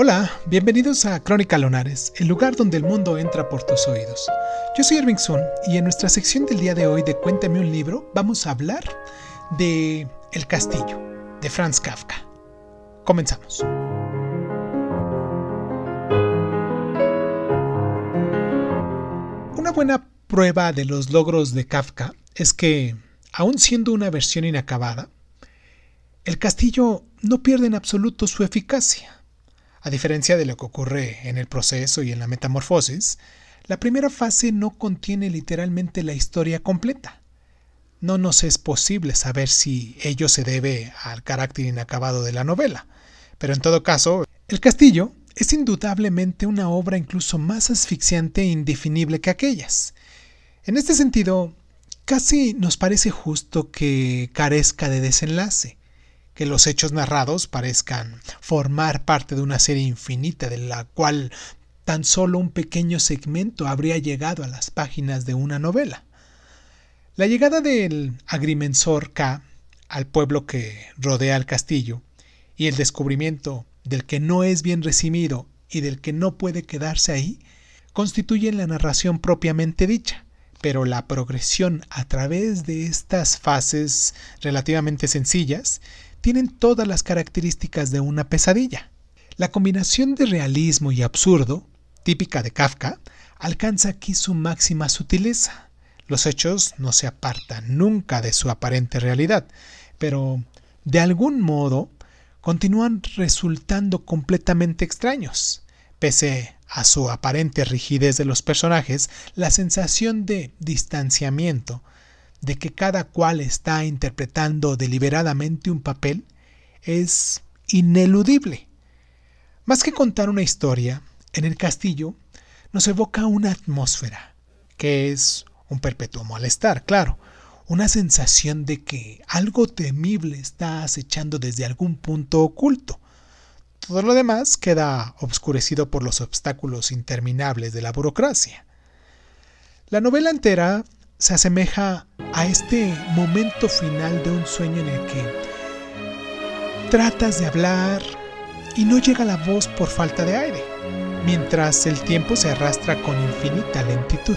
Hola, bienvenidos a Crónica Lonares, el lugar donde el mundo entra por tus oídos. Yo soy Irving Sun y en nuestra sección del día de hoy de Cuéntame un libro vamos a hablar de El Castillo, de Franz Kafka. Comenzamos. Una buena prueba de los logros de Kafka es que, aun siendo una versión inacabada, el castillo no pierde en absoluto su eficacia. A diferencia de lo que ocurre en el proceso y en la metamorfosis, la primera fase no contiene literalmente la historia completa. No nos es posible saber si ello se debe al carácter inacabado de la novela, pero en todo caso, El Castillo es indudablemente una obra incluso más asfixiante e indefinible que aquellas. En este sentido, casi nos parece justo que carezca de desenlace que los hechos narrados parezcan formar parte de una serie infinita de la cual tan solo un pequeño segmento habría llegado a las páginas de una novela. La llegada del agrimensor K al pueblo que rodea el castillo y el descubrimiento del que no es bien recibido y del que no puede quedarse ahí constituyen la narración propiamente dicha, pero la progresión a través de estas fases relativamente sencillas tienen todas las características de una pesadilla. La combinación de realismo y absurdo, típica de Kafka, alcanza aquí su máxima sutileza. Los hechos no se apartan nunca de su aparente realidad, pero de algún modo continúan resultando completamente extraños. Pese a su aparente rigidez de los personajes, la sensación de distanciamiento de que cada cual está interpretando deliberadamente un papel es ineludible. Más que contar una historia, en el castillo nos evoca una atmósfera, que es un perpetuo malestar, claro, una sensación de que algo temible está acechando desde algún punto oculto. Todo lo demás queda obscurecido por los obstáculos interminables de la burocracia. La novela entera se asemeja a este momento final de un sueño en el que tratas de hablar y no llega la voz por falta de aire, mientras el tiempo se arrastra con infinita lentitud.